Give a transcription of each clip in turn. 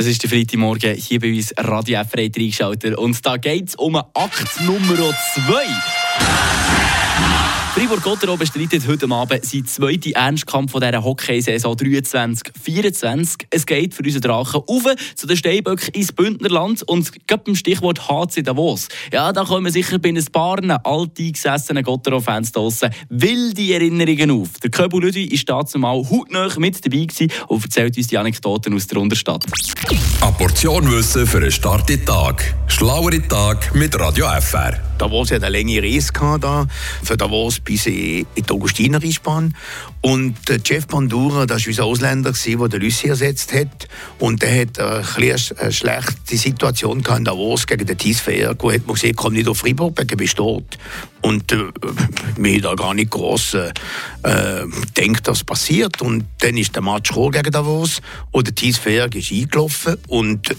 Das ist der Freitagmorgen hier bei uns Radio F reingeschaltet. Und da geht es um Akt Nummer 2. Fribourg-Gottero bestreitet heute Abend seinen zweiten Ernstkampf von dieser Hockeysaison 23-24. Es geht für unseren Drachen auf zu den Steinböcken ins Bündnerland und gerade beim Stichwort HC Davos. Ja, da kommen sicher bei ein paar alteingesessenen Gottero-Fans draussen wilde Erinnerungen auf. Der Köbel Lüdi ist dazu mal hautnah mit dabei gewesen und erzählt uns die Anekdoten aus der Unterstadt. Eine Portion Wissen für einen starken Tag. Schlauere Tag mit Radio FR. Davos hat eine längere Reise gehabt, für Davos bis in die Augustinerisbahn. Und Jeff Bandura, das war unser Ausländer, der den Lüssi ersetzt hat. Und der hat eine, schlechte Situation in Davos gegen den Tisfair. Wo hat man gesehen, komm nicht auf Fribourg, wegen besteht. Und äh, mir da gar nicht groß äh, denkt, was passiert. Und dann ist der Match gegen Davos und der Tisfair ist eingelaufen und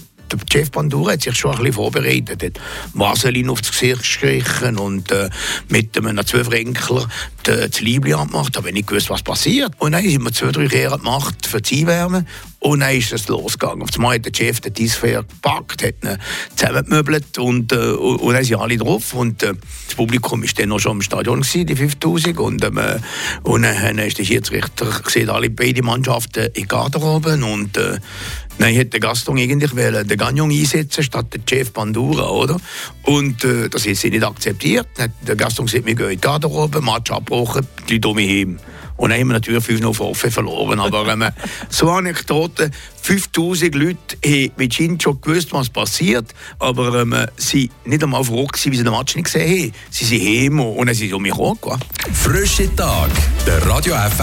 Jeff Bandura hat sich schon ein bisschen vorbereitet. Er hat Vaseline aufs Gesicht gestrichen und äh, mit einem Zwölfrenkler das Liebling gemacht. Aber nicht gewusst, was passiert. Und dann haben wir zwei, drei Kehren gemacht für die Einwärme. Und dann ist es losgegangen. Auf einmal hat der Chef den Disfair gepackt, hat ihn zusammengemöbelt und, äh, und dann sind alle drauf. Und äh, das Publikum war dann noch schon im Stadion, gewesen, die 5000. Und, ähm, und dann ist der Schiedsrichter gesehen, alle beide Mannschaften in Garderobe. Und äh, hat der Gaston eigentlich den Gagnon einsetzen statt den Chef Bandura, oder? Und äh, das ist sie nicht akzeptiert. Der Gaston gesagt, wir gehen in die Garderobe, Match abgebrochen, die Leute um mich heim. Und dann haben wir natürlich 5 auf offen verloren. Aber ähm, so Anekdoten, 5000 Leute haben mit Shin schon gewusst, was passiert, aber ähm, sie nicht einmal froh gewesen, wie sie den Match nicht gesehen haben. Sie sind heim und dann sind sie um mich herum. Frische Tag, der Radio FM